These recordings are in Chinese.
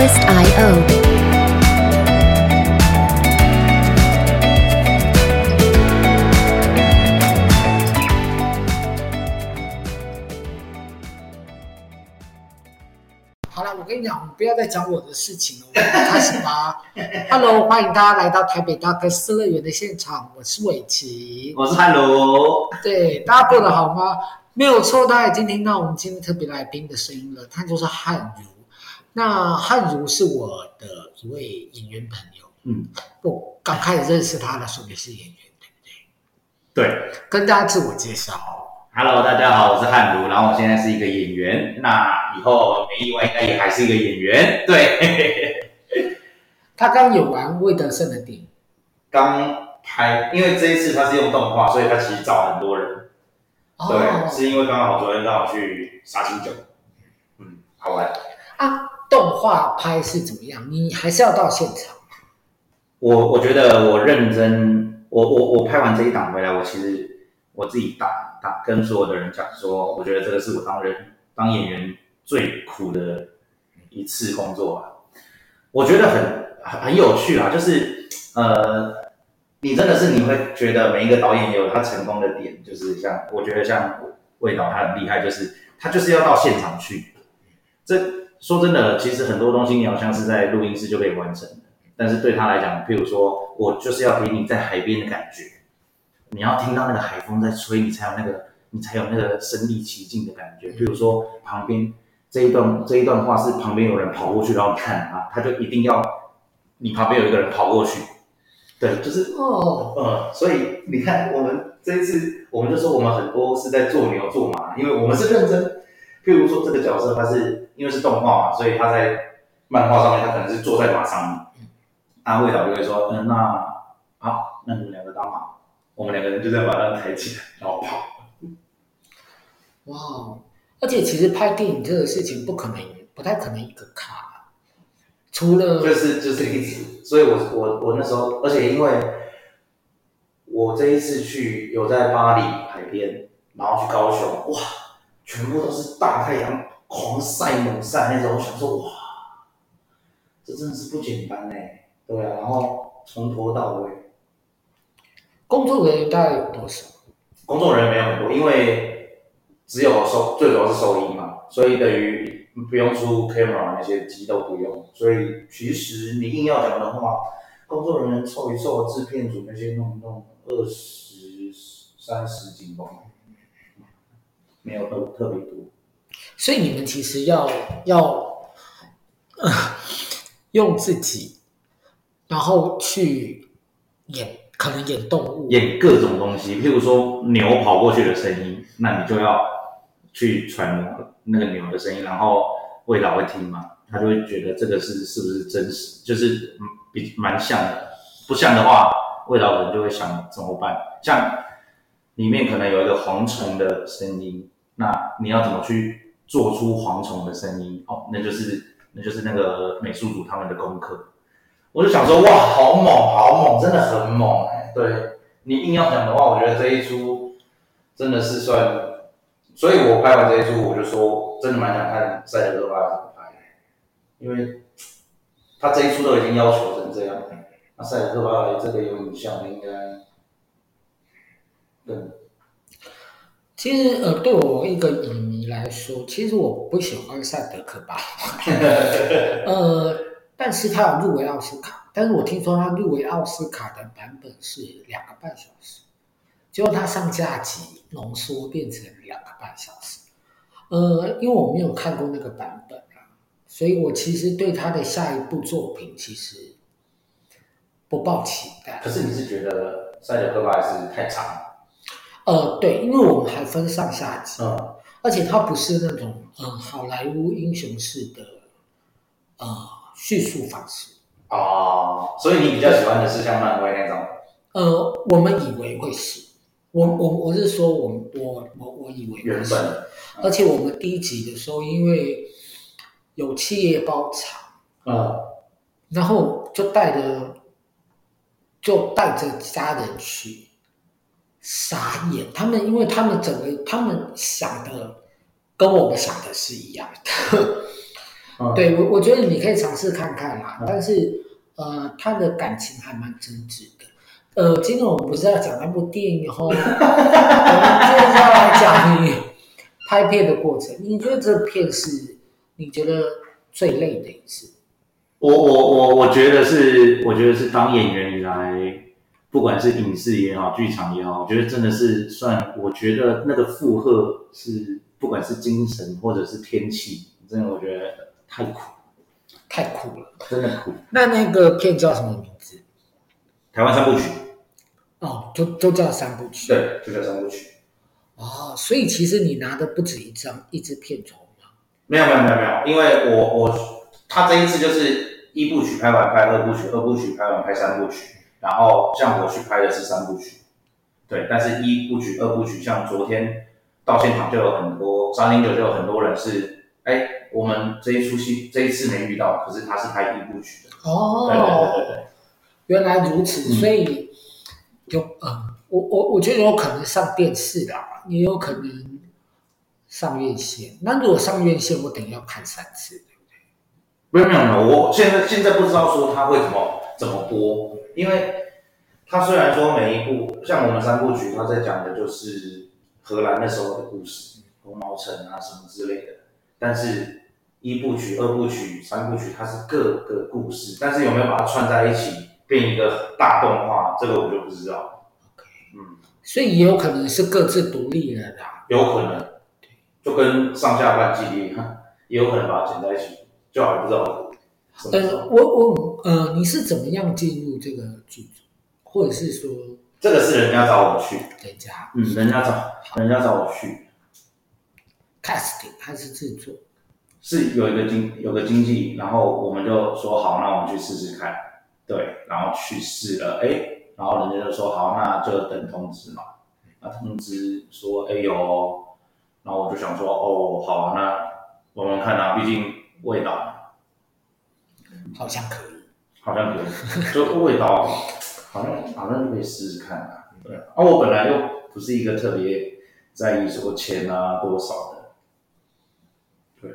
Twist IO。好了，我跟你讲，不要再讲我的事情了，我们开始吧。Hello，欢迎大家来到台北大哥斯乐园的现场，我是伟奇，我是汉儒。对，大家过得好吗？没有错，大家已经听到我们今天特别来宾的声音了，他就是汉儒。那汉儒是我的一位演员朋友，嗯，我刚开始认识他的时候也是演员，对不对？对，跟大家自我介绍。Hello，大家好，我是汉儒，然后我现在是一个演员，那以后没意外应该也还是一个演员。对，他刚演完魏德胜的电影，刚拍，因为这一次他是用动画，所以他其实找很多人。哦、对，是因为刚好昨天刚好去杀青酒，嗯，好玩啊。画拍是怎么样？你还是要到现场？我我觉得我认真，我我我拍完这一档回来，我其实我自己打打跟所有的人讲说，我觉得这个是我当人当演员最苦的一次工作吧。我觉得很很有趣啊，就是呃，你真的是你会觉得每一个导演有他成功的点，就是像我觉得像魏导他很厉害，就是他就是要到现场去，这。说真的，其实很多东西你好像是在录音室就可以完成的，但是对他来讲，譬如说我就是要给你在海边的感觉，你要听到那个海风在吹，你才有那个你才有那个身临其境的感觉。譬如说旁边这一段这一段话是旁边有人跑过去，然后你看啊，他就一定要你旁边有一个人跑过去，对，就是哦，嗯，所以你看我们这一次，我们就说我们很多是在做牛做马，因为我们是认真。譬如说这个角色他是。因为是动画嘛，所以他在漫画上面，他可能是坐在马上面。安慰导就会说：“嗯，那好，那你们两个当马，我们两个人就在马上抬起来，然后跑。”哇！而且其实拍电影这个事情不可能，不太可能一个卡，除了就是就是一直。所以我我我那时候，而且因为我这一次去有在巴黎海边，然后去高雄，哇，全部都是大太阳。狂晒猛晒那种，我想说哇，这真的是不简单哎，对啊，然后从头到尾，工作人员大概有多少？工作人员没有很多，因为只有收，最主要是收音嘛，所以等于不用出 camera 那些机都不用，所以其实你硬要讲的话，工作人员凑一凑，制片组那些弄一弄，二十三十几吧，没有特特别多。所以你们其实要要、呃、用自己，然后去演，可能演动物，演各种东西。譬如说牛跑过去的声音，那你就要去揣摩那个牛的声音，然后魏导会听嘛，他就会觉得这个是是不是真实，就是比蛮像的。不像的话，魏导可能就会想怎么办？像里面可能有一个蝗虫的声音，那你要怎么去？做出蝗虫的声音哦，那就是那就是那个美术组他们的功课。我就想说，哇，好猛，好猛，真的很猛哎。对，你硬要讲的话，我觉得这一出真的是算。所以我拍完这一出，我就说，真的蛮想看赛德克巴怎么拍，因为他这一出都已经要求成这样，那赛德克巴这个有影像应该更。其实呃，对我一个影迷来说，其实我不喜欢赛德克巴，呃，但是他有入围奥斯卡，但是我听说他入围奥斯卡的版本是两个半小时，结果他上下集浓缩变成两个半小时，呃，因为我没有看过那个版本啊，所以我其实对他的下一部作品其实不抱期待。可是你是觉得赛德克巴还是太长？呃，对，因为我们还分上下集，嗯，而且它不是那种嗯好莱坞英雄式的呃叙述方式哦，所以你比较喜欢的是像漫威那种？呃，我们以为会是，我我我是说我，我我我我以为会是，原本，嗯，而且我们第一集的时候，因为有企业包场，嗯，然后就带着就带着家人去。傻眼，他们因为他们整个他们想的跟我们想的是一样的，嗯、对我，我觉得你可以尝试看看啦。嗯、但是，呃，他的感情还蛮真挚的。呃，今天我们不是要讲那部电影哦，我们接下来讲你拍片的过程。你觉得这片是你觉得最累的一次？我我我我觉得是，我觉得是当演员以来，不管是影视也好，剧场也好，我觉得真的是算，我觉得那个负荷是，不管是精神或者是天气，真的我觉得太苦，太苦了，真的苦。那那个片叫什么名字？台湾三部曲。哦，都都叫三部曲。对，就叫三部曲。哦，所以其实你拿的不止一张一支片酬吗？没有没有没有没有，因为我我他这一次就是一部曲拍完拍二部曲，二部曲拍完拍三部曲，然后像我去拍的是三部曲。对，但是一部曲、二部曲，像昨天到现场就有很多三零九就有很多人是，哎，我们这一出戏这一次没遇到，可是他是拍一部曲的。哦，对对对对对，原来如此，所以。嗯有嗯，我我我觉得有可能上电视啦，也有可能上院线。那如果上院线，我等于要看三次，对不对？没有没有没有，我现在现在不知道说他会怎么怎么播，因为他虽然说每一部像我们三部曲，他在讲的就是荷兰那时候的故事，红毛城啊什么之类的，但是一部曲、二部曲、三部曲，它是各个故事，但是有没有把它串在一起？变一个大动画，这个我就不知道。嗯，所以也有可能是各自独立的啦。有可能，就跟上下半季一样，也有可能把它剪在一起，就还不知道。呃，我我呃，你是怎么样进入这个剧组，或者是说，这个是人家找我去，人家，嗯，人家找，人家找我去，casting 还是制作？是有一个经有个经纪，然后我们就说好，那我们去试试看。对，然后去试了，哎，然后人家就说好，那就等通知嘛。那通知说，哎有，然后我就想说，哦，好，那我们看啊，毕竟味道好像可以，好像可以，就味道好像好像可以试试看啊。对，啊，我本来又不是一个特别在意说钱啊多少的，对，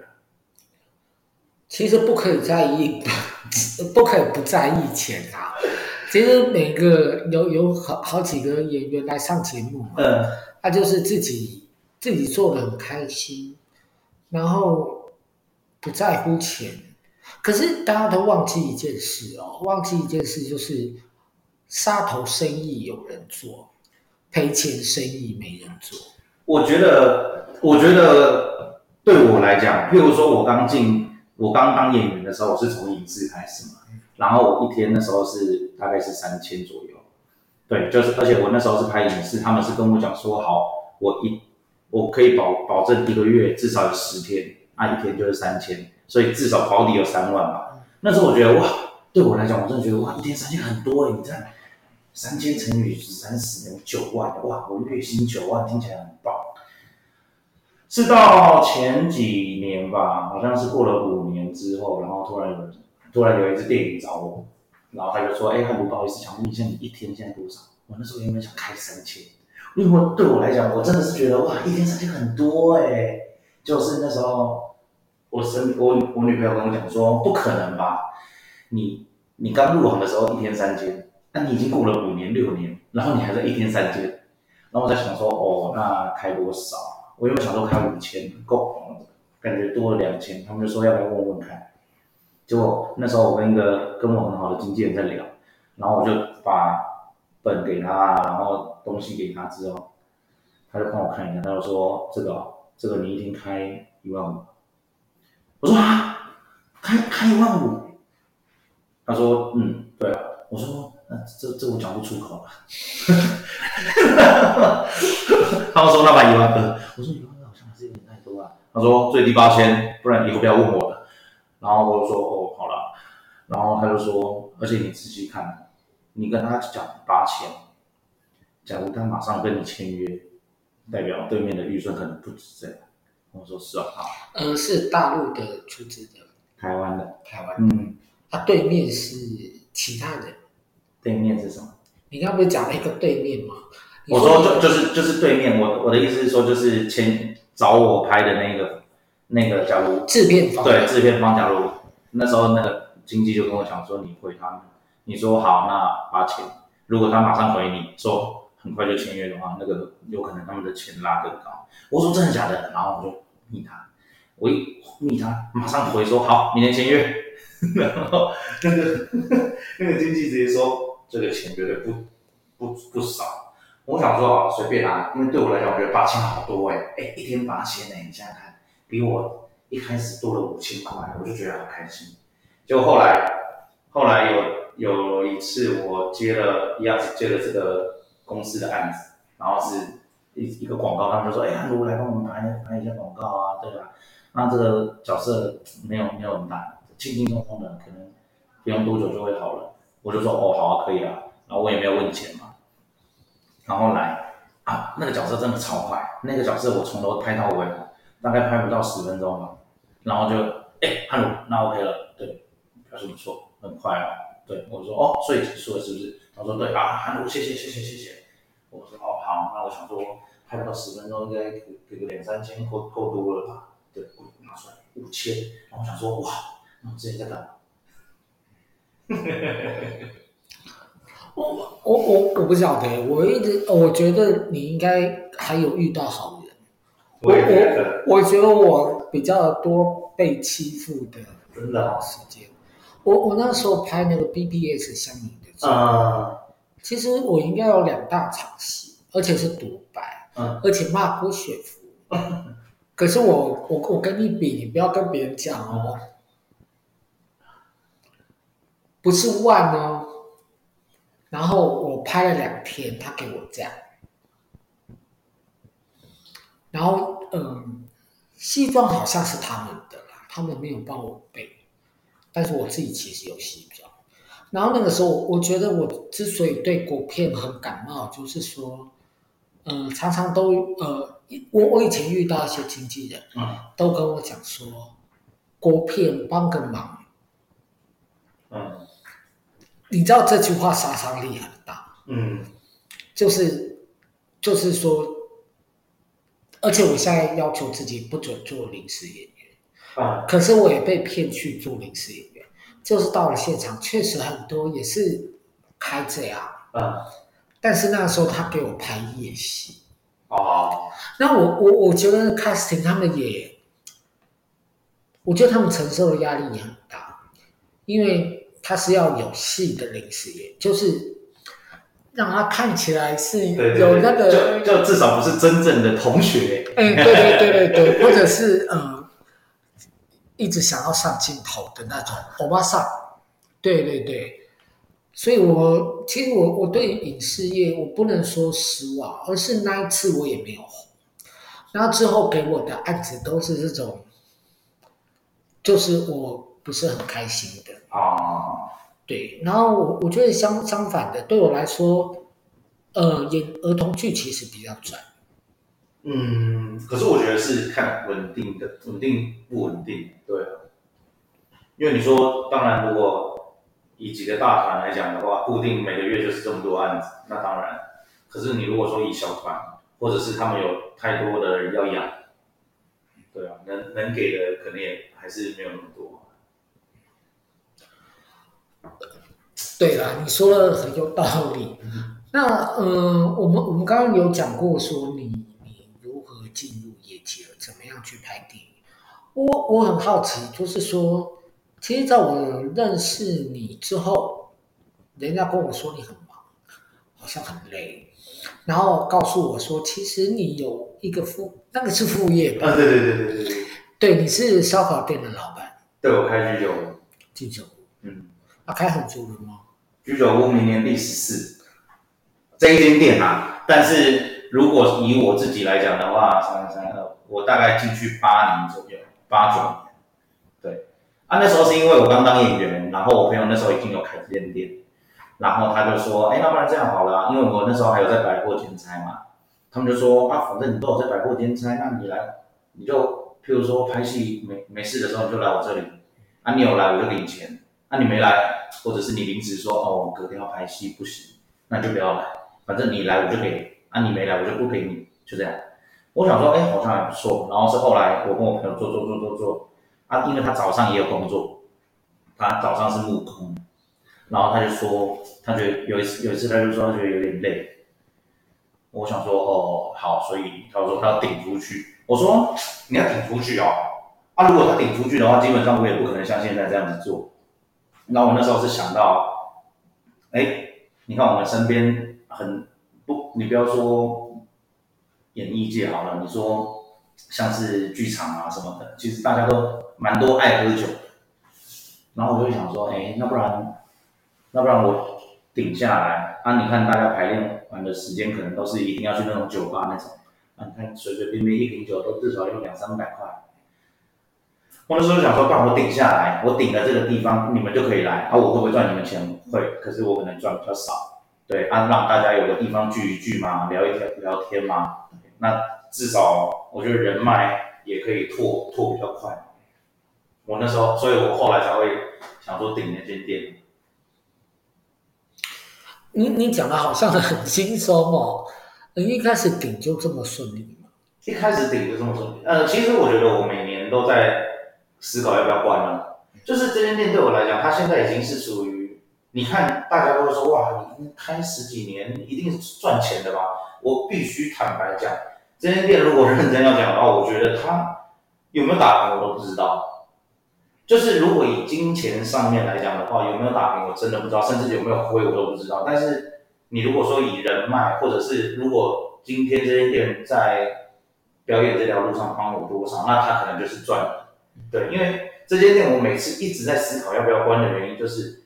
其实不可以在意。不可以不在意钱啊！其实每个有有好好几个演员来上节目嘛，嗯，他就是自己自己做的很开心，然后不在乎钱。可是大家都忘记一件事哦，忘记一件事就是杀头生意有人做，赔钱生意没人做。我觉得，我觉得对我来讲，譬如说我刚进。我刚当演员的时候，我是从影视开始嘛，然后我一天那时候是大概是三千左右，对，就是而且我那时候是拍影视，他们是跟我讲说好，我一我可以保保证一个月至少有十天，那一天就是三千，所以至少保底有三万吧。那时候我觉得哇，对我来讲，我真的觉得哇，一天三千很多诶，你看三千乘以三十等于九万，哇，我月薪九万听起来很棒。是到前几年吧，好像是过了五年之后，然后突然有突然有一支电影找我，然后他就说：“哎，汉博，不好意思，想问一下你一天现在多少？”我那时候原本想开三千，因为我对我来讲，我真的是觉得哇，一天三千很多哎。就是那时候，我身我我女朋友跟我讲说：“不可能吧？你你刚入行的时候一天三千，那你已经过了五年六年，然后你还在一天三千。”然后我在想说：“哦，那开多少？”我原本想说开五千够，感觉多了两千，他们就说要不要问问看。结果那时候我跟一个跟我很好的经纪人在聊，然后我就把本给他，然后东西给他之后，他就帮我看一下，他就说这个这个你一天开一万五。我说啊，开开一万五？他说嗯，对啊。我说那这这我讲不出口啊。他说那把一万二，我说一万二好像还是有点太多啊。他说最低八千，不然以后不要问我了。然后我就说哦，好了。然后他就说，而且你仔细看，你跟他讲八千，假如他马上跟你签约，代表对面的预算可能不止这样。我说是啊，好。呃，是大陆的出资的，台湾的，台湾。嗯，他对面是其他人。对面是什么？你刚刚不是讲了一个对面吗？我说就就是就是对面，我我的意思是说就是前找我拍的那个那个假如制片方对制片方，假如那时候那个经纪就跟我讲说，你回他们，你说好，那八千，如果他马上回你说很快就签约的话，那个有可能他们的钱拉更高。我说真的假的？然后我就密他，我一密他，马上回说好，明天签约。然后那个那个经纪直接说，这个钱绝对不不不少。我想说啊，随便拿，因为对我来讲，我觉得八千好多哎、欸，哎，一天八千哎，你想想看，比我一开始多了五千块，我就觉得好开心。就后来后来有有一次我接了一样接了这个公司的案子，然后是一一个广告，他们就说，哎，安如来帮我们拍拍一下广告啊，对吧？那这个角色没有没有很大，轻轻松松的，可能不用多久就会好了。我就说，哦，好啊，可以啊，然后我也没有问钱嘛。然后来啊，那个角色真的超快，那个角色我从头拍到尾，大概拍不到十分钟吧。然后就，哎，哈喽，那 OK 了，对，表示不错，很快哦。对，我说，哦，所以结束了是不是？他说，对啊，哈喽，谢谢谢谢谢谢。我说，哦，好，那我想说，拍不到十分钟，应该给给个两三千够够多了吧？对，我拿出来五千，然后我想说，哇，那我之前在干嘛？我我我我不晓得，我一直我觉得你应该还有遇到好人。我我我觉得我比较多被欺负的真的时间。我我那时候拍那个 BBS 相邻的时候，嗯，其实我应该有两大场戏，而且是独白，而且骂郭雪芙。可是我我我跟你比，你不要跟别人讲哦，不是万哦。然后我拍了两天，他给我这样。然后嗯，西装好像是他们的啦，他们没有帮我背，但是我自己其实有西装。然后那个时候，我觉得我之所以对国片很感冒，就是说，嗯，常常都呃，我我以前遇到一些经纪人，嗯，都跟我讲说，郭片帮个忙，嗯。你知道这句话杀伤力很大，嗯，就是，就是说，而且我现在要求自己不准做临时演员，啊，可是我也被骗去做临时演员，就是到了现场，确实很多也是开这样，啊，但是那时候他给我拍夜戏，哦，那我我我觉得 casting 他们也，我觉得他们承受的压力也很大，因为。他是要有戏的临时演，就是让他看起来是有那个，对对对，就就至少不是真正的同学。哎，对对对对对，或者是嗯，一直想要上镜头的那种欧巴桑。对对对，所以我其实我我对影视业我不能说失望，而是那一次我也没有红，然后之后给我的案子都是这种，就是我不是很开心的。啊，对，然后我我觉得相相反的，对我来说，呃，演儿童剧其实比较赚。嗯，可是我觉得是看稳定的，稳定不稳定，对。因为你说，当然，如果以几个大团来讲的话，固定每个月就是这么多案子，那当然。可是你如果说以小团，或者是他们有太多的人要养，对啊，能能给的可能也还是没有那么多。对啦，你说的很有道理。那嗯，我们我们刚刚有讲过说你你如何进入业界，怎么样去拍电影。我我很好奇，就是说，其实在我认识你之后，人家跟我说你很忙，好像很累，然后告诉我说，其实你有一个副，那个是副业吧？啊，对对对对对对。对，你是烧烤店的老板。对，我开居酒屋。居酒屋。嗯。啊，开很久了吗？居酒屋明年第十四，这一间店啊。但是如果以我自己来讲的话，三三二，我大概进去八年左右，八九年。对，那时候是因为我刚当演员，然后我朋友那时候已经有开这间店，然后他就说，哎，那不然这样好了，因为我那时候还有在百货兼差嘛，他们就说，啊，反正你都有在百货兼差，那你来，你就譬如说拍戏没没事的时候，你就来我这里，啊，你有来我就给你钱。啊、你没来，或者是你临时说哦，我隔天要拍戏不行，那就不要来。反正你来我就给，啊你没来我就不给你，就这样。我想说，哎，好像还不错。然后是后来我跟我朋友做做做做做，啊，因为他早上也有工作，他早上是木工，然后他就说，他觉得有一次有一次他就说他觉得有点累。我想说，哦，好，所以他说他要顶出去。我说你要顶出去哦，啊，如果他顶出去的话，基本上我也不可能像现在这样子做。那我那时候是想到，哎，你看我们身边很不，你不要说演艺界好了，你说像是剧场啊什么的，其实大家都蛮多爱喝酒。然后我就想说，哎，那不然，那不然我顶下来啊？你看大家排练完的时间，可能都是一定要去那种酒吧那种，啊，你看随随便便一瓶酒都至少要两三百块。我那时候想说，帮我顶下来，我顶了这个地方，你们就可以来。啊，我会不会赚你们钱？会，可是我可能赚比较少。对，啊，让大家有个地方聚一聚嘛，聊一聊聊天嘛。那至少我觉得人脉也可以拓拓比较快。我那时候，所以我后来才会想说顶那间店。你你讲的好像很轻松哦，一开始顶就这么顺利吗？一开始顶就这么顺利。呃，其实我觉得我每年都在。思考要不要关了，就是这间店对我来讲，它现在已经是属于，你看大家都会说哇，你开十几年一定是赚钱的吧？我必须坦白讲，这间店如果认真要讲的话，我觉得它有没有打平我都不知道。就是如果以金钱上面来讲的话，有没有打平我真的不知道，甚至有没有亏我都不知道。但是你如果说以人脉，或者是如果今天这间店在表演这条路上帮我多少，那他可能就是赚了。对，因为这间店我每次一直在思考要不要关的原因，就是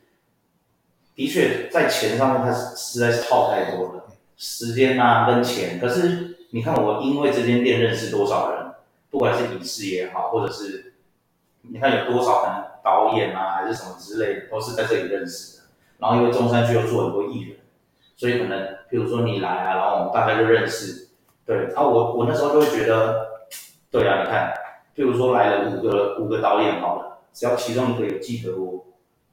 的确在钱上面它实在是耗太多了，时间啊跟钱。可是你看我因为这间店认识多少人，不管是影视也好，或者是你看有多少可能导演啊还是什么之类的，都是在这里认识的。然后因为中山区又做很多艺人，所以可能比如说你来啊，然后我们大概就认识。对，然后我我那时候就会觉得，对啊，你看。比如说来了五个五个导演好了，只要其中一个有记得我，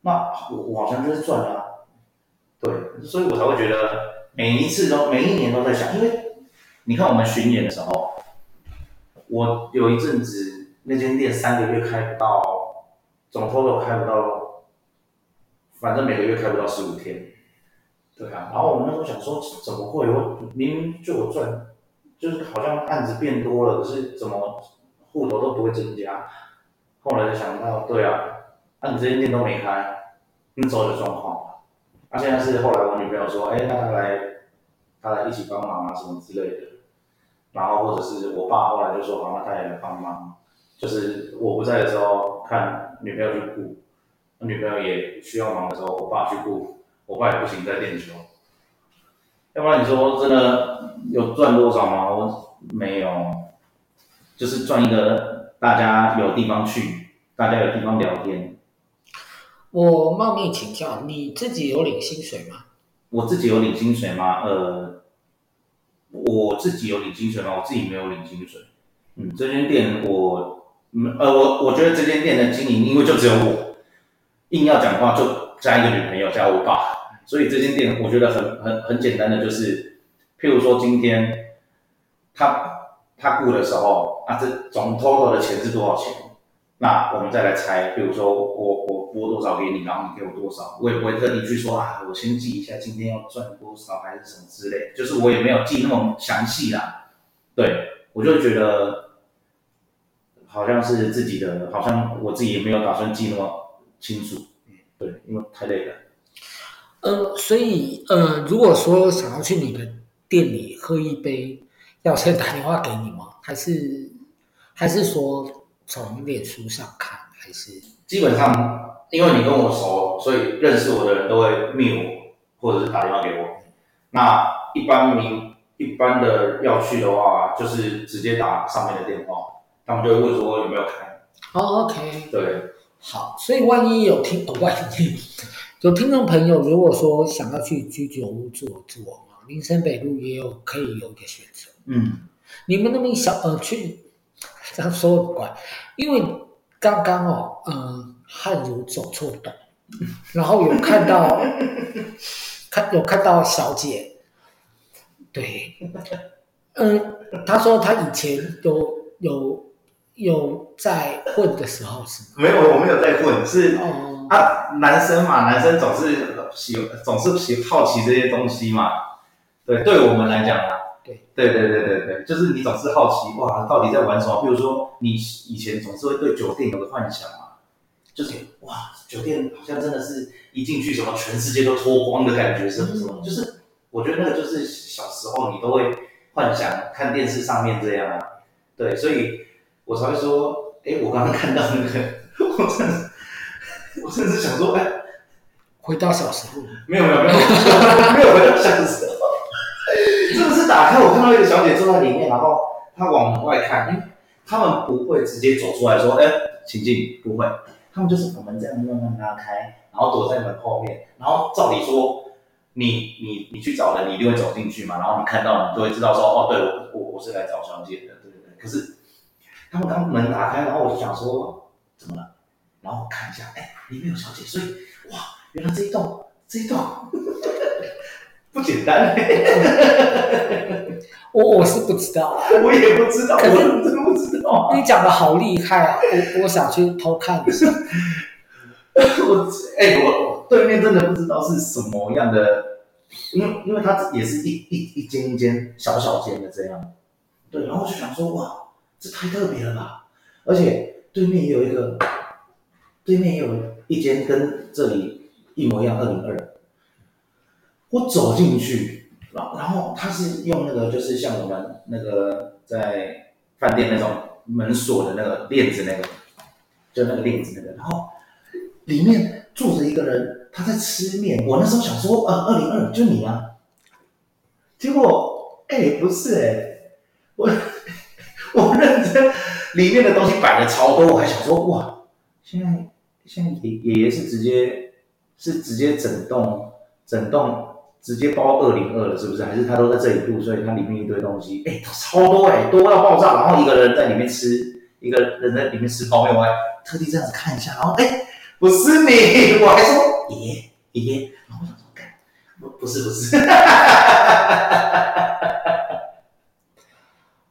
那我我好像就是赚了。对，所以我才会觉得每一次都每一年都在想，因为你看我们巡演的时候，我有一阵子那间店三个月开不到，总 total 开不到，反正每个月开不到十五天。对啊，然后我们那时候想说，怎么会？我明明就有赚，就是好像案子变多了，可是怎么？户头都不会增加，后来就想到，对啊，那、你这间店都没开，那时候的状况。那、啊、现在是后来我女朋友说，哎，那他来，他来一起帮忙啊，什么之类的。然后或者是我爸后来就说，好，那他也来帮忙，就是我不在的时候，看女朋友去顾，女朋友也需要忙的时候，我爸去顾，我爸也不行在练球。要不然你说真的有赚多少吗？我没有。就是赚一个大家有地方去，大家有地方聊天。我冒昧请教，你自己有领薪水吗？我自己有领薪水吗？呃，我自己有领薪水吗？我自己没有领薪水。嗯，这间店我，呃，我我觉得这间店的经营，因为就只有我，硬要讲话就加一个女朋友加我爸，所以这间店我觉得很很很简单的就是，譬如说今天他。他雇的时候，啊，这总 total 的钱是多少钱？那我们再来猜，比如说我我拨多少给你，然后你给我多少，我也不会特地去说啊，我先记一下今天要赚多少还是什么之类，就是我也没有记那么详细啦。对，我就觉得好像是自己的，好像我自己也没有打算记那么清楚。对，因为太累了。呃，所以呃，如果说想要去你的店里喝一杯。要先打电话给你吗？还是还是说从脸书上看？还是基本上，因为你跟我熟，所以认识我的人都会密我，或者是打电话给我。那一般民一般的要去的话，就是直接打上面的电话，他们就会问说有没有开。哦，OK，对，好。所以万一有听，万一有听众朋友，如果说想要去居酒屋坐坐嘛，林森北路也有可以有一个选择。嗯，你们那么小呃去这样说很怪，因为刚刚哦，嗯、呃，汉如走错洞，然后有看到 看有看到小姐，对，嗯，他说他以前有有有在混的时候是吗？没有，我没有在混，是哦啊，男生嘛，男生总是喜总是喜好奇这些东西嘛。对，对我们来讲啊，对对对对对对，就是你总是好奇哇，到底在玩什么？比如说你以前总是会对酒店有个幻想嘛，就是哇，酒店好像真的是一进去什么全世界都脱光的感觉，是不是？嗯、就是我觉得那个就是小时候你都会幻想看电视上面这样啊，对，所以我才会说，哎，我刚刚看到那个，我真的，我真的是想说，哎，回到小时候，没有没有没有，没有回到小时候。打开，我看到一个小姐坐在里面，然后她往门外看，因为他们不会直接走出来说：“哎，请进。”不会，他们就是把门这样慢慢拉开，然后躲在门后面。然后照理说，你你你去找人，你一定会走进去嘛。然后你看到，你就会知道说：“哦，对，我我我是来找小姐的。”对对对。可是他们刚门打开，然后我就想说：“怎么了？”然后我看一下，哎，里面有小姐，所以哇，原来这一栋这一栋。不简单，我我是不知道，我也不知道，可是我真的不知道。你讲的好厉害啊！我我想去偷看一下。我哎、欸，我对面真的不知道是什么样的，因为因为它也是一一一间一间小小间的这样。对，然后我就想说，哇，这太特别了吧！而且对面也有一个，对面也有一间跟这里一模一样，二零二。我走进去，然然后他是用那个，就是像我们那个在饭店那种门锁的那个链子，那个就那个链子那个，然后里面坐着一个人，他在吃面。我那时候想说，呃，二零二就你啊，结果哎，不是哎，我 我认真，里面的东西摆的超多，我还想说，哇，现在现在爷爷爷是直接是直接整栋整栋。直接包二零二了，是不是？还是他都在这里住，所以它里面一堆东西，哎，超多哎，多到爆炸。然后一个人在里面吃，一个人在里面吃泡面，我还特地这样子看一下，然后哎，不是你，我还说爷爷爷爷，然后我想说，不不是不是，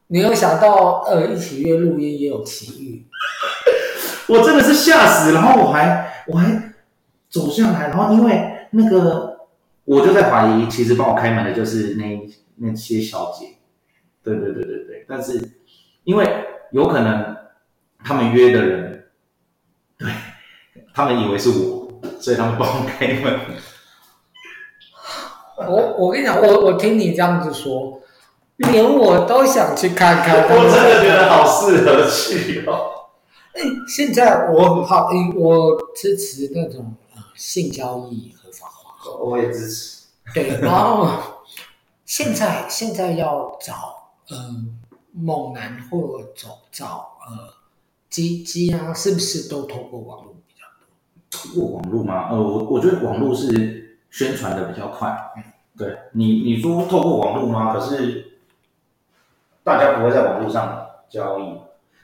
你有想到呃一起约录音也有奇遇，我真的是吓死，然后我还我还走下来，然后因为那个。我就在怀疑，其实帮我开门的就是那那些小姐，对对对对对。但是因为有可能他们约的人，对，他们以为是我，所以他们帮我开门。我我跟你讲，我我听你这样子说，连我都想去看看。我真的觉得好适合去哦。哎，现在我好，我支持那种性交易。我也支持。对，然后现在现在要找嗯猛男或者找找呃鸡鸡啊，是不是都透过网络比较多？透过网络吗？呃，我我觉得网络是宣传的比较快。嗯，对你你说透过网络吗？可是大家不会在网络上交易，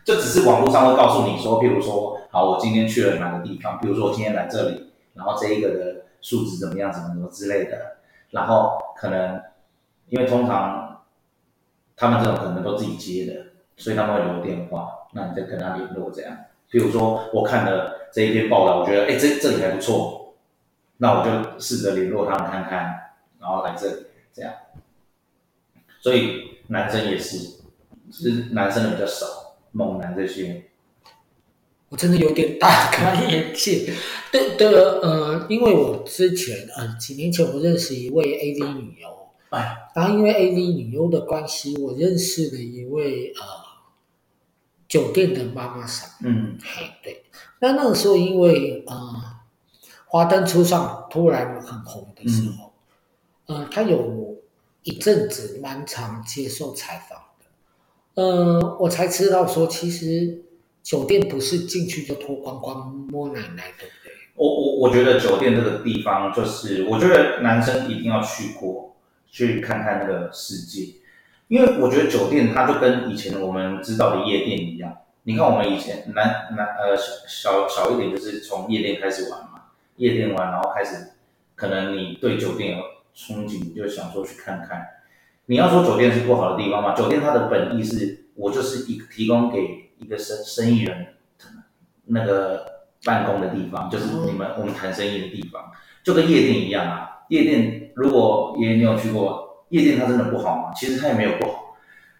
这只是网络上会告诉你说，譬如说，好，我今天去了哪个地方，比如说我今天来这里，然后这一个的。素质怎么样？怎么怎么之类的，然后可能因为通常他们这种可能都自己接的，所以他们会留电话，那你再跟他联络这样。比如说我看了这一篇报道，我觉得哎这这里还不错，那我就试着联络他们看看，然后来这里这样。所以男生也是，是男生的比较少，猛男这些。我真的有点大开眼界，对的，呃，因为我之前呃几年前我认识一位 AV 女优，哎，然后因为 AV 女优的关系，我认识了一位呃酒店的妈妈桑，嗯，嘿，对，那那个时候因为呃华灯初上突然很红的时候，嗯、呃，他有一阵子蛮常接受采访的，呃，我才知道说其实。酒店不是进去就脱光光摸奶奶，对不对？我我我觉得酒店这个地方，就是我觉得男生一定要去过，去看看那个世界，因为我觉得酒店它就跟以前我们知道的夜店一样。你看我们以前男男呃小小小一点，就是从夜店开始玩嘛，夜店玩，然后开始可能你对酒店有憧憬，就想说去看看。你要说酒店是不好的地方嘛？酒店它的本意是我就是一提供给一个生生意人那个办公的地方，就是你们我们谈生意的地方，就跟夜店一样啊。夜店如果也你有去过夜店，它真的不好吗？其实它也没有不好，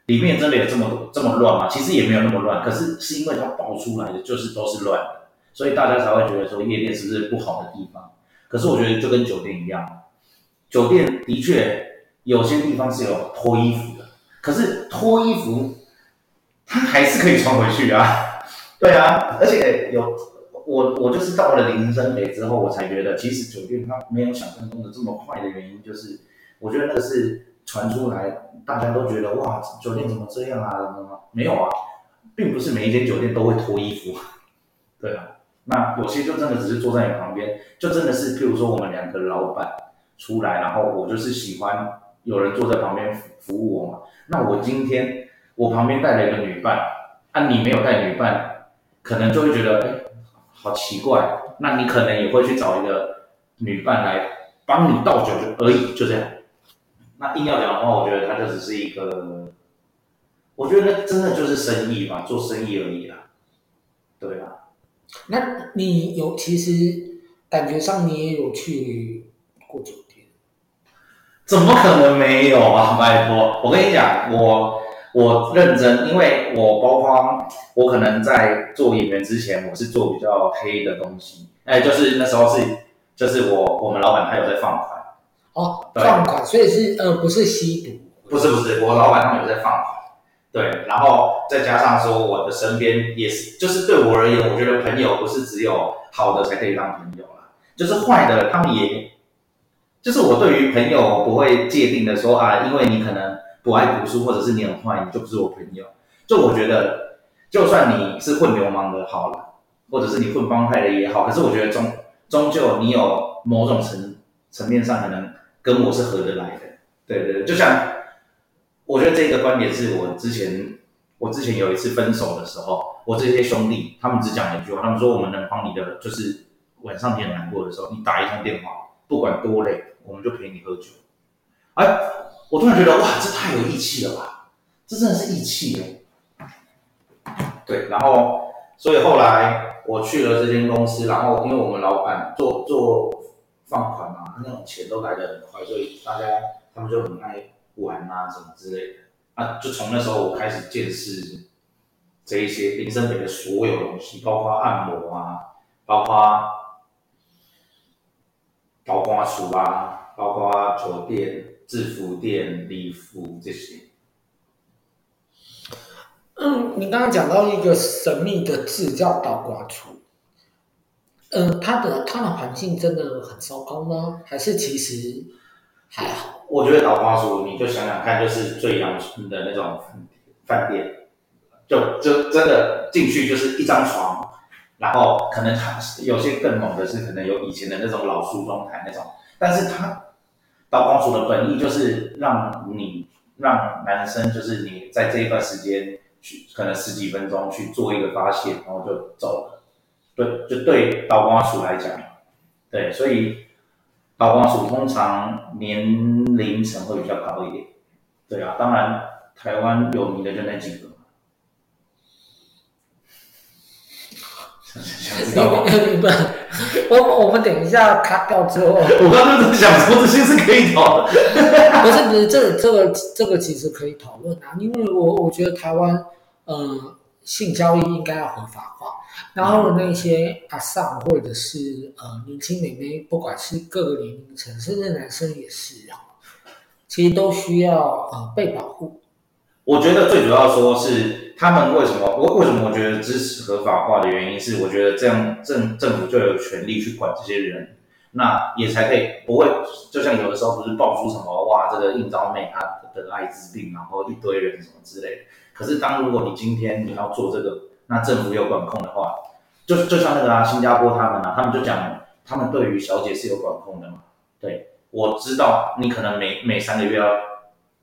里面真的有这么这么乱吗？其实也没有那么乱，可是是因为它爆出来的就是都是乱的，所以大家才会觉得说夜店是不是不好的地方？可是我觉得就跟酒店一样，酒店的确有些地方是有脱衣服的，可是脱衣服它还是可以穿回去啊。对啊，而且有。我我就是到了林森北之后，我才觉得其实酒店它没有想象中的这么坏的原因，就是我觉得那个是传出来，大家都觉得哇，酒店怎么这样啊？怎么没有啊？并不是每一间酒店都会脱衣服，对啊。那有些就真的只是坐在你旁边，就真的是，譬如说我们两个老板出来，然后我就是喜欢有人坐在旁边服务我嘛。那我今天我旁边带了一个女伴，啊，你没有带女伴，可能就会觉得哎。好奇怪，那你可能也会去找一个女伴来帮你倒酒就而已，就这样。那硬要讲的话，我觉得他就只是一个，我觉得那真的就是生意嘛，做生意而已啦。对啊，那你有其实感觉上你也有去过酒店？怎么可能没有啊？拜托，我跟你讲，我。我认真，因为我包括我可能在做演员之前，我是做比较黑的东西，哎，就是那时候是，就是我我们老板他有在放款，哦，放款，所以是呃不是吸毒，不是不是，我老板他们有在放款，对，然后再加上说我的身边也是，就是对我而言，我觉得朋友不是只有好的才可以当朋友啦，就是坏的他们也，就是我对于朋友不会界定的说啊，因为你可能。不爱读书，或者是你很坏，你就不是我朋友。就我觉得，就算你是混流氓的，好了，或者是你混帮派的也好，可是我觉得终终究你有某种层层面上可能跟我是合得来的。对对对，就像我觉得这个观点是我之前我之前有一次分手的时候，我这些兄弟他们只讲了一句话，他们说我们能帮你的就是晚上你很难过的时候，你打一通电话，不管多累，我们就陪你喝酒。哎。我突然觉得，哇，这太有义气了吧！这真的是义气哦。对，然后，所以后来我去了这间公司，然后因为我们老板做做放款嘛，那种钱都来得很快，所以大家他们就很爱玩啊什么之类的。啊，就从那时候我开始见识这一些林森北的所有东西，包括按摩啊，包括包括厨啊，包括酒店。制服店、礼服这些。嗯，你刚刚讲到一个神秘的字叫倒挂厨，嗯、呃，它的它的环境真的很糟糕吗？还是其实还好？我觉得倒挂厨，你就想想看，就是最阳春的那种饭店，就就真的进去就是一张床，然后可能有些更猛的是，可能有以前的那种老梳妆台那种，但是它。倒挂厨的本意就是让你让男生，就是你在这一段时间去，可能十几分钟去做一个发泄，然后就走了。对，就对倒挂厨来讲，对，所以倒挂厨通常年龄层会比较高一点。对啊，当然台湾有名的就那几个。想知道吗？我我们等一下卡掉之后，我刚刚在想说这些是可以讨论，不是不是，这个这个这个其实可以讨论啊，因为我我觉得台湾呃性交易应该要合法化，然后那些阿上或者是呃年轻美眉，不管是各个年龄层，甚至男生也是啊，其实都需要呃被保护。我觉得最主要说是。他们为什么？我为什么我觉得支持合法化的原因是，我觉得这样政政府就有权利去管这些人，那也才可以不会，就像有的时候不是爆出什么哇，这个应召妹她得艾滋病，然后一堆人什么之类的。可是当如果你今天你要做这个，那政府有管控的话，就就像那个啊，新加坡他们啊，他们就讲，他们对于小姐是有管控的嘛。对，我知道你可能每每三个月要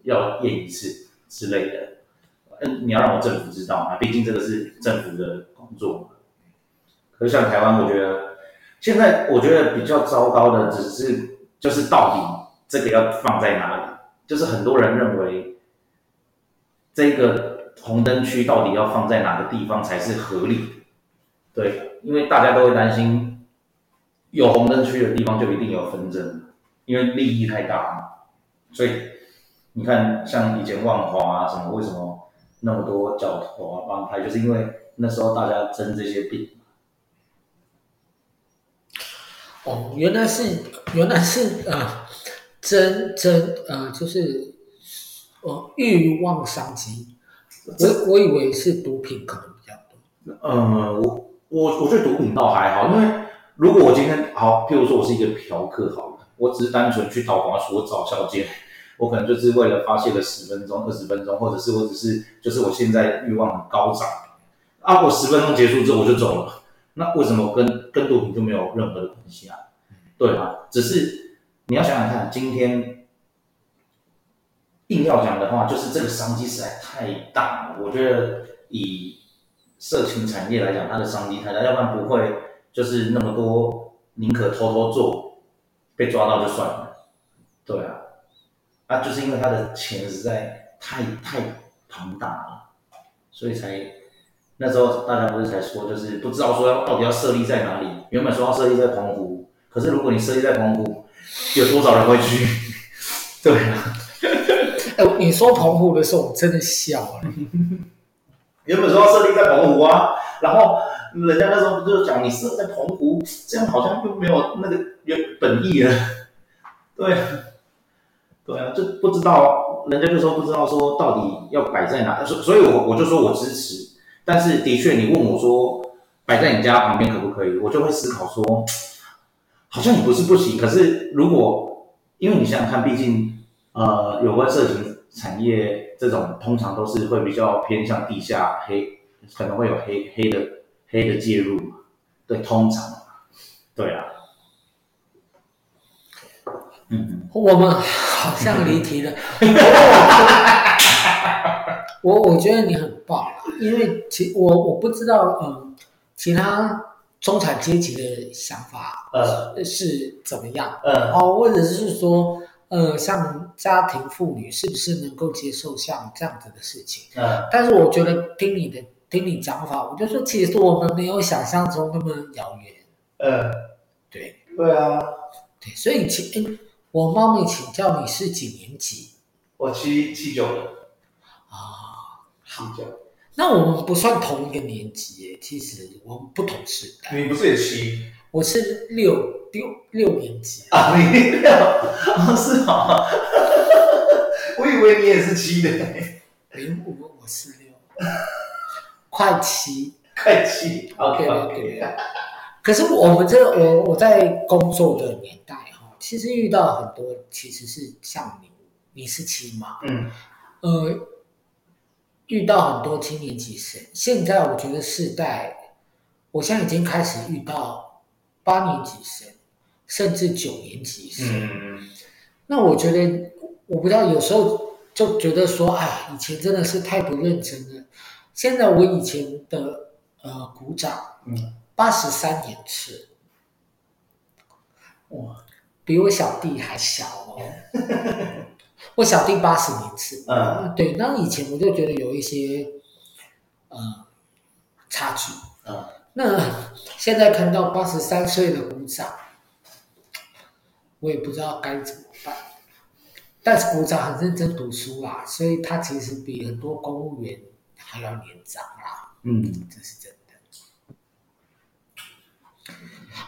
要验一次之类的。嗯，你要让我政府知道啊，毕竟这个是政府的工作。可是像台湾，我觉得现在我觉得比较糟糕的，只是就是到底这个要放在哪里？就是很多人认为这个红灯区到底要放在哪个地方才是合理的？对，因为大家都会担心有红灯区的地方就一定有纷争，因为利益太大嘛。所以你看，像以前万华啊什么，为什么那么多角头啊帮派，就是因为那时候大家争这些病。哦，原来是原来是啊，争争呃，就是哦，欲望商机。我我以为是毒品可能比较多。嗯，我我我觉得毒品倒还好，因为如果我今天好，譬如说我是一个嫖客，好了，我只是单纯去桃花所找小姐，我可能就是为了发泄个十分钟、二十分钟，或者是我只是就是我现在欲望很高涨，啊，我十分钟结束之后我就走了。那为什么跟跟毒品就没有任何的关系啊？对啊，只是你要想想看，今天硬要讲的话，就是这个商机实在太大了。我觉得以色情产业来讲，它的商机太大，要不然不会就是那么多，宁可偷偷做，被抓到就算了。对啊，啊，就是因为他的钱实在太太庞大了，所以才。那时候大家不是才说，就是不知道说要到底要设立在哪里。原本说要设立在澎湖，可是如果你设立在澎湖，有多少人会去？对啊。哎、欸，你说澎湖的时候，我真的笑了。原本说要设立在澎湖啊，然后人家那时候不就讲你设在澎湖，这样好像就没有那个原本意了。对，对啊，这不知道，人家就说不知道说到底要摆在哪，所所以我我就说我支持。但是的确，你问我说摆在你家旁边可不可以，我就会思考说，好像也不是不行。可是如果因为你想想看，毕竟呃，有关色情产业这种，通常都是会比较偏向地下黑，可能会有黑黑的黑的介入嘛。对，通常，对啊。嗯，我们好像离题了。我我觉得你很棒，因为其我我不知道，嗯，其他中产阶级的想法呃是怎么样，呃哦，或者是说，呃，像家庭妇女是不是能够接受像这样子的事情？呃，但是我觉得听你的听你讲法，我就说其实我们没有想象中那么遥远。呃，对，对啊，对，所以请我冒昧请教你是几年级？我七七九的。那我们不算同一个年级耶，其实我们不同时代。你不是也七？我是六六六年级啊，你六啊 是啊，我以为你也是七的。零五我是六，快七，快七。OK OK。可是我们这个我我在工作的年代哈，其实遇到很多其实是像你，你是七吗？嗯，呃。遇到很多青年级生，现在我觉得世代，我现在已经开始遇到八年级生，甚至九年级生。嗯、那我觉得，我不知道，有时候就觉得说，哎，以前真的是太不认真了。现在我以前的呃鼓掌，嗯，八十三年次，哇，比我小弟还小哦。我小弟八十年次，嗯，对，那以前我就觉得有一些，呃，差距，嗯，那现在看到八十三岁的鼓掌，我也不知道该怎么办。但是鼓掌很认真读书啦，所以他其实比很多公务员还要年长啦，嗯，这是真的。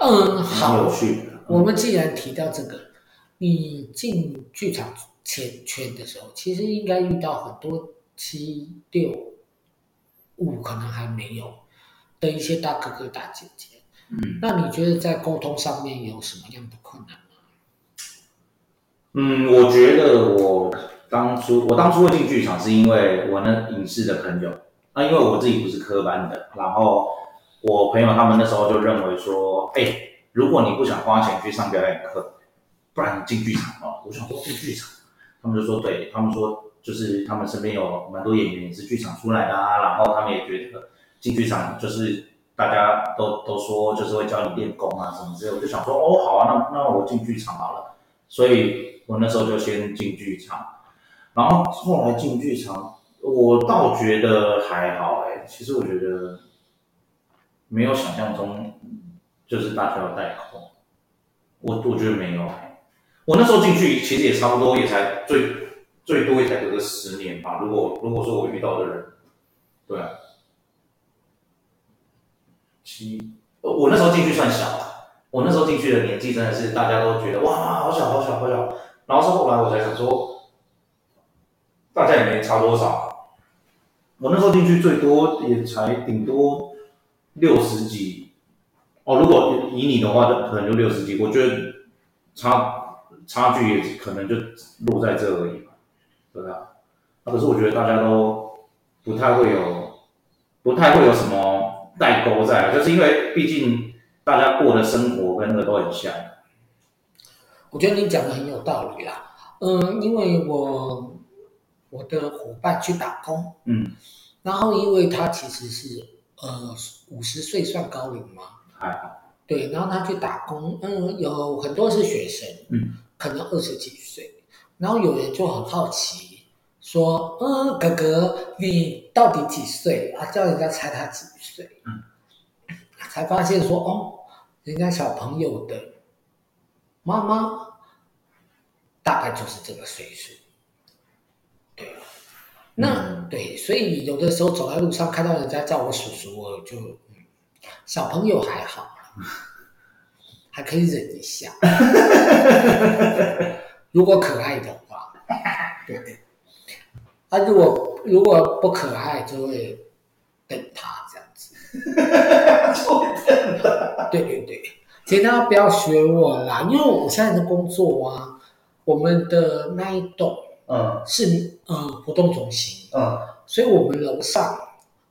嗯，好，我们既然提到这个，你进剧场。前圈的时候，其实应该遇到很多七六五可能还没有的一些大哥哥大姐姐。嗯，那你觉得在沟通上面有什么样的困难吗？嗯，我觉得我当初我当初会进剧场，是因为我那影视的朋友，那因为我自己不是科班的，然后我朋友他们那时候就认为说，哎，如果你不想花钱去上表演课，不然进剧场哦。我想说进剧场。他们就说，对，他们说就是他们身边有蛮多演员也是剧场出来的啊，然后他们也觉得进剧场就是大家都都说就是会教你练功啊什么之类，我就想说哦好啊，那那我进剧场好了，所以我那时候就先进剧场，然后后来进剧场，我倒觉得还好哎、欸。其实我觉得没有想象中，就是大家要戴口，我我觉得没有。我那时候进去其实也差不多，也才最最多也才隔个十年吧。如果如果说我遇到的人，对，七，我那时候进去算小啊，我那时候进去的年纪真的是大家都觉得哇，好小好小好小。然后是后来我才想说，大家也没差多少。我那时候进去最多也才顶多六十几，哦，如果以你的话，就可能就六十几。我觉得差。差距也可能就落在这而已嘛，对吧？啊，可是我觉得大家都不太会有，不太会有什么代沟在，就是因为毕竟大家过的生活跟那个都很像。我觉得你讲的很有道理啦，嗯，因为我我的伙伴去打工，嗯，然后因为他其实是呃五十岁算高龄嘛，还好，对，然后他去打工，嗯，有很多是学生，嗯。可能二十几岁，然后有人就很好奇，说：“嗯，哥哥，你到底几岁啊？”叫人家猜他几岁，嗯，才发现说：“哦，人家小朋友的妈妈大概就是这个岁数。”对，那、嗯、对，所以有的时候走在路上看到人家叫我叔叔，我就、嗯、小朋友还好。嗯还可以忍一下，如果可爱的话，对对。啊，如果如果不可爱，就会等他这样子。对对对，请大家不要学我啦，因为我现在的工作啊，我们的那一栋，嗯，是呃活动中心，嗯，所以我们楼上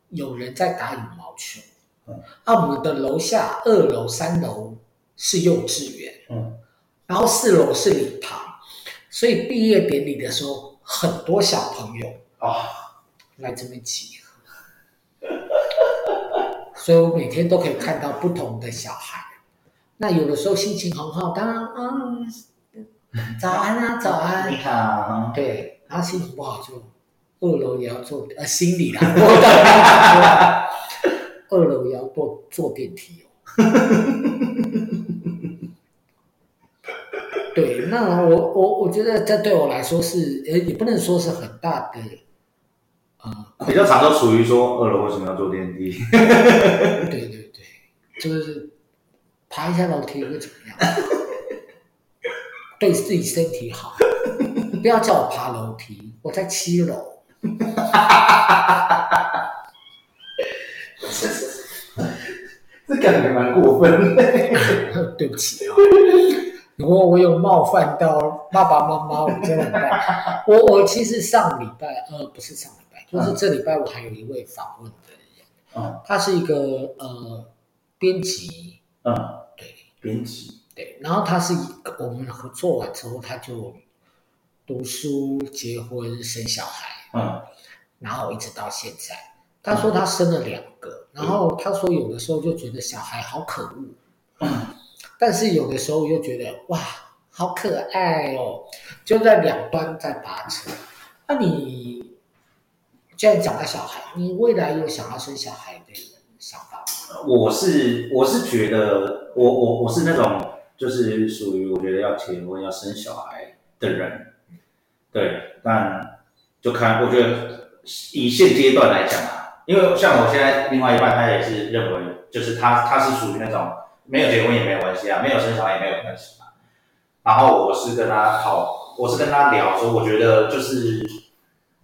有人在打羽毛球，嗯，啊，我们的楼下二楼、三楼。是幼稚园，嗯，然后四楼是礼堂，所以毕业典礼的时候，很多小朋友啊。来这边集合，所以我每天都可以看到不同的小孩。那有的时候心情很好，当然，嗯，早安啊，早安，你好，对，然后心情不好就二楼也要做，呃，心理啦，二楼也要坐坐电梯哦。对，那我我我觉得这对我来说是，呃，也不能说是很大的，啊、呃，比较常都属于说二楼为什么要坐电梯？对对对，就是爬一下楼梯会怎么样？对自己身体好，不要叫我爬楼梯，我在七楼。这感觉蛮过分的。对不起。如果我有冒犯到爸爸妈妈，我真的很抱歉。我我其实上礼拜，呃，不是上礼拜，就是这礼拜我还有一位访问的人，嗯，他是一个呃编辑，嗯，对，编辑，对，然后他是一个我们合作完之后，他就读书、结婚、生小孩，嗯，然后一直到现在，他说他生了两个，嗯、然后他说有的时候就觉得小孩好可恶，嗯。但是有的时候又觉得哇，好可爱哦，就在两端在拔扯。那你既然讲到小孩，你未来有想要生小孩的想法吗？我是我是觉得，我我我是那种就是属于我觉得要结婚要生小孩的人，对，但就看我觉得以现阶段来讲啊，因为像我现在另外一半他也是认为，就是他他是属于那种。没有结婚也没有关系啊，没有生小孩也没有关系嘛。然后我是跟他讨，我是跟他聊说，我觉得就是，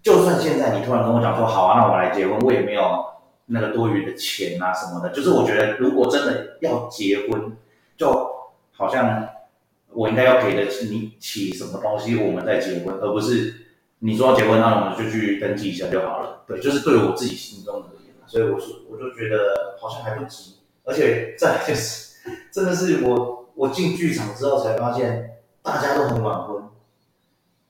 就算现在你突然跟我讲说好啊，那我来结婚，我也没有那个多余的钱啊什么的。就是我觉得，如果真的要结婚，就好像我应该要给得起你起什么东西，我们再结婚，而不是你说要结婚，那我们就去登记一下就好了。对，就是对我自己心中而言，所以我说，我就觉得好像还不急，而且再来就是。真的是我，我进剧场之后才发现，大家都很晚婚，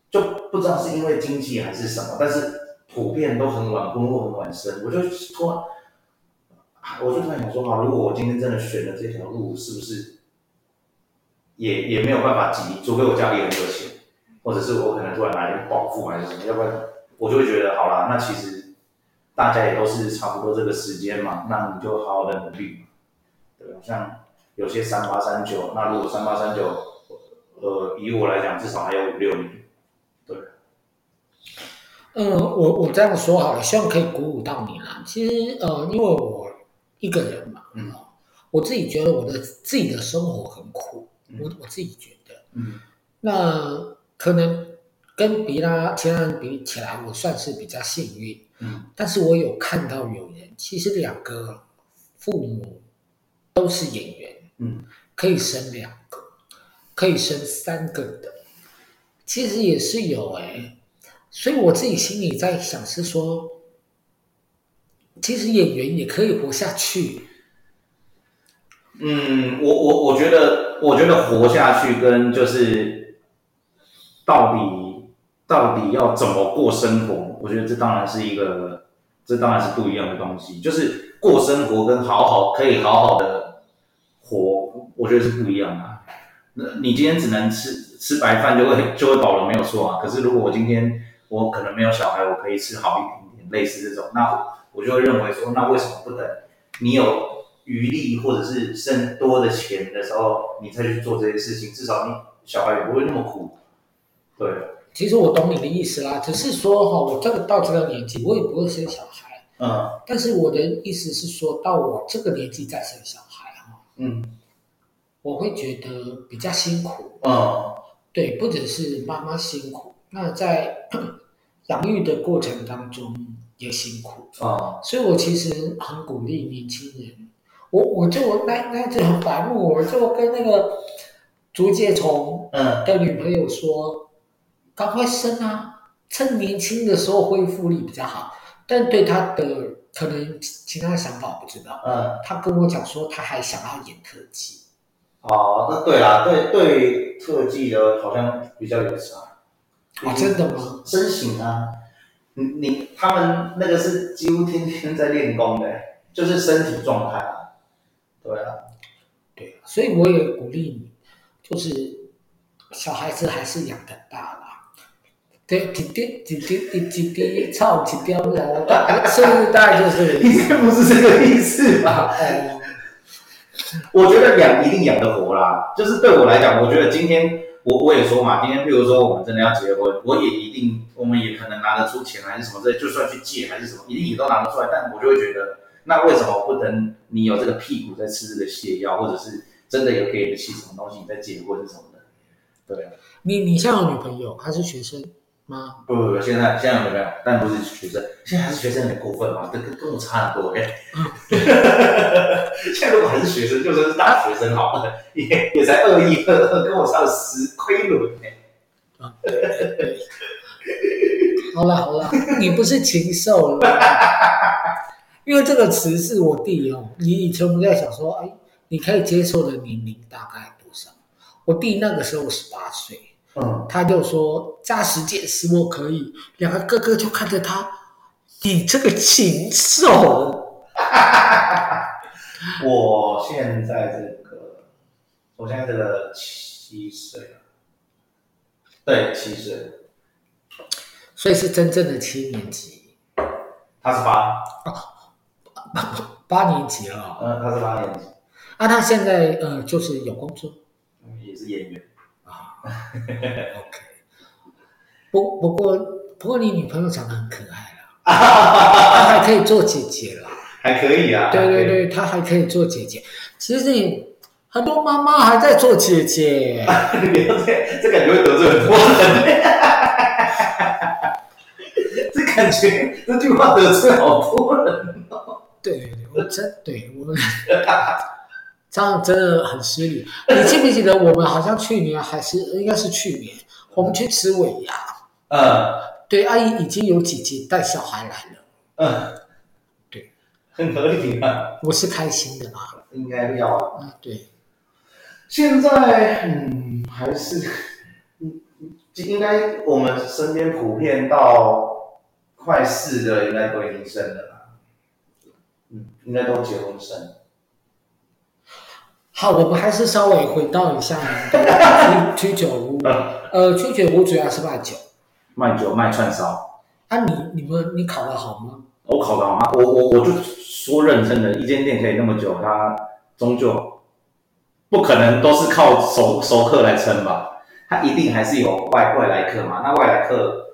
就不知道是因为经济还是什么，但是普遍都很晚婚或很晚生。我就突然，我就突然想说，哈，如果我今天真的选了这条路，是不是也也没有办法急？除非我家里很有钱，或者是我可能突然来一个暴富还是什么，要不然我就会觉得好啦，那其实大家也都是差不多这个时间嘛，那你就好好的努力嘛，对吧？像有些三八三九，那如果三八三九，呃，以我来讲，至少还有五六年，对。嗯，我我这样说好了，希望可以鼓舞到你啦。其实呃，因为我一个人嘛，嗯，我自己觉得我的自己的生活很苦，嗯、我我自己觉得，嗯，那可能跟别他其他人比起来，我算是比较幸运，嗯，但是我有看到有人，其实两个父母都是演员，嗯，可以生两个，可以生三个的，其实也是有哎、欸。所以我自己心里在想是说，其实演员也可以活下去。嗯，我我我觉得，我觉得活下去跟就是到底到底要怎么过生活，我觉得这当然是一个，这当然是不一样的东西。就是过生活跟好好可以好好的活，我觉得是不一样的。那你今天只能吃吃白饭就会就会饱了，没有错啊。可是如果我今天我可能没有小孩，我可以吃好一点点，类似这种，那我就会认为说，那为什么不等你有余力或者是剩多的钱的时候，你再去做这些事情？至少你小孩也不会那么苦。对，其实我懂你的意思啦，只是说哈，我这个到这个年纪，我也不会生小孩。嗯。但是我的意思是说，到我这个年纪再生小孩哈，嗯，我会觉得比较辛苦。嗯。对，不只是妈妈辛苦。那在 养育的过程当中也辛苦啊，所以我其实很鼓励年轻人。我我就那那就很烦我，我就跟那个竹节虫的女朋友说，赶快生啊，趁年轻的时候恢复力比较好。但对他的可能其他想法我不知道。嗯，他跟我讲说他还想要演特技。哦，那对啦，对对，特技的好像比较有差。啊，真的吗？身形啊，你你他们那个是几乎天天在练功的，就是身体状态啊。对啊，对，所以我也鼓励你，就是小孩子还是养得大啦。对，几滴几滴几滴草几条毛，是不是大概就是？应该不是这个意思吧？嗯，我觉得养一定养得活啦。就是对我来讲，我觉得今天。我我也说嘛，今天譬如说我们真的要结婚，我也一定，我们也可能拿得出钱还是什么之类，就算去借还是什么，一定也都拿得出来。但我就会觉得，那为什么不等你有这个屁股在吃这个泻药，或者是真的有给得起什么东西，你再结婚什么的？对啊。你你现在有女朋友，还是学生？吗？不不不，现在现在有没有？但不是学生，现在还是学生有点过分嘛，跟跟我差很多哎。嗯、现在如果还是学生，就算是大学生好了，也也才二一二二，跟我差了十亏轮哎。啊，对对对。好了好了，你不是禽兽了，因为这个词是我弟哦。你以前我们在想说，哎，你可以接受的年龄大概多少？我弟那个时候十八岁。嗯，他就说驾驶解释我可以，两个哥哥就看着他，你这个禽兽。我现在这个，我现在这个七岁了，对，七岁，所以是真正的七年级。他是八，八八年级了。嗯，他是八年级。啊，他现在呃，就是有工作，也是演员。OK，不不过不过你女朋友长得很可爱啦，她还可以做姐姐啦，还可以啊，对对对，她还可以做姐姐。其实你很多妈妈还在做姐姐，你要这这感觉会得罪很多人，这感觉这句话得罪好多人哦。对，我真对我。这样真的很失礼。你记不记得我们好像去年还是应该是去年，我们去吃尾牙。嗯，对，阿姨已经有姐姐带小孩来了。嗯，对，很合理啊。我是开心的啦。应该要啊。嗯，对。现在嗯还是嗯应该我们身边普遍到快四的应该都已经生了吧？嗯，应该都结婚生。好，我们还是稍微回到一下那个 居酒屋。呃，居酒屋主要是卖酒，卖酒卖串烧。啊你，你你们你考得好吗？我考得好吗？我我我就说认真的，一间店可以那么久，它终究不可能都是靠熟熟客来撑吧？它一定还是有外外来客嘛？那外来客，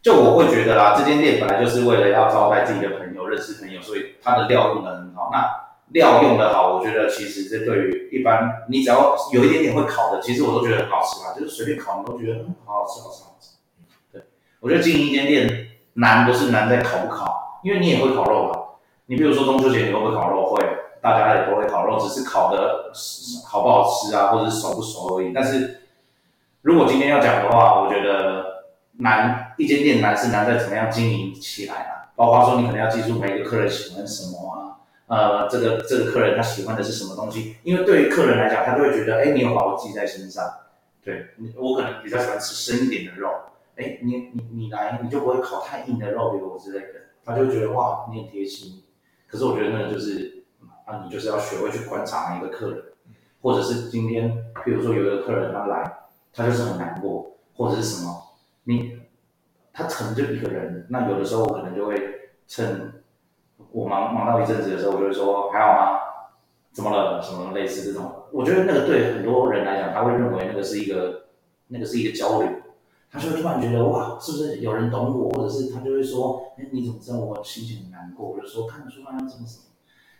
就我会觉得啦，这间店本来就是为了要招待自己的朋友、认识朋友，所以它的料用的很好。那料用的好，我觉得其实这对于一般你只要有一点点会烤的，其实我都觉得很好吃嘛，就是随便烤你都觉得嗯好好吃，好吃，好吃。对，我觉得经营一间店难不是难在烤不烤，因为你也会烤肉嘛。你比如说中秋节你会不会烤肉？会，大家也都会烤肉，只是烤的好不好吃啊，或者是熟不熟而已。但是如果今天要讲的话，我觉得难一间店难是难在怎么样经营起来啊，包括说你可能要记住每一个客人喜欢什么啊。呃，这个这个客人他喜欢的是什么东西？因为对于客人来讲，他就会觉得，哎，你有把我记在心上。对，我可能比较喜欢吃深一点的肉，哎，你你你来，你就不会烤太硬的肉给我之类的，他就觉得哇，你很贴心。可是我觉得那个就是啊，你就是要学会去观察每一个客人，或者是今天，比如说有一个客人他来，他就是很难过，或者是什么，你他可能就一个人，那有的时候我可能就会趁。我忙忙到一阵子的时候，我就会说还好吗？怎么了？什么类似这种？我觉得那个对很多人来讲，他会认为那个是一个，那个是一个交流，他就会突然觉得哇，是不是有人懂我？或者是他就会说，哎，你怎么知道我心情很难过？或者说看得出来什么什么？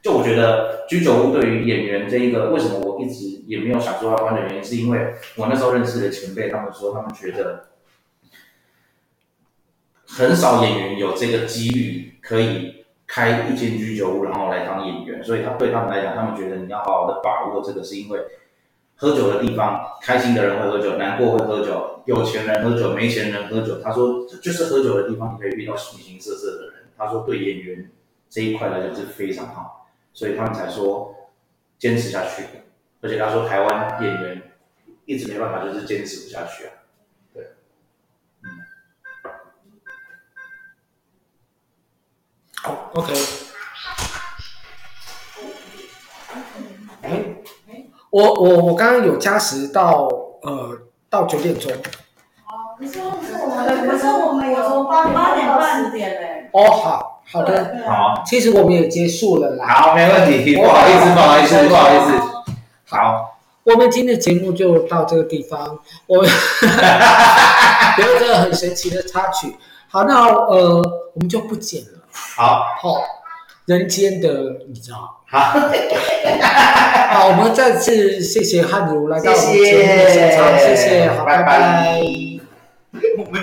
就我觉得居酒屋对于演员这一个，为什么我一直也没有想说要关的原因，是因为我那时候认识的前辈，他们说他们觉得很少演员有这个机遇可以。开一间居酒屋，然后来当演员，所以他对他们来讲，他们觉得你要好好的把握这个，是因为喝酒的地方，开心的人会喝酒，难过会喝酒，有钱人喝酒，没钱人喝酒。他说，就是喝酒的地方，你可以遇到形形色色的人。他说，对演员这一块来讲是非常好，所以他们才说坚持下去。而且他说，台湾演员一直没办法，就是坚持不下去啊。，OK。哎，我我我刚刚有加时到呃到九点钟。哦，可是我们有时候八八点半十点嘞。哦，好好的，好。其实我们也结束了啦。好，没问题。不好意思，不好意思，不好意思。好，我们今天的节目就到这个地方。我们有一个很神奇的插曲。好，那呃我们就不剪了。好，好，人间的你知道？好，好，我们再次谢谢汉如来到我们节目现场，谢谢，谢谢，好，拜拜。拜拜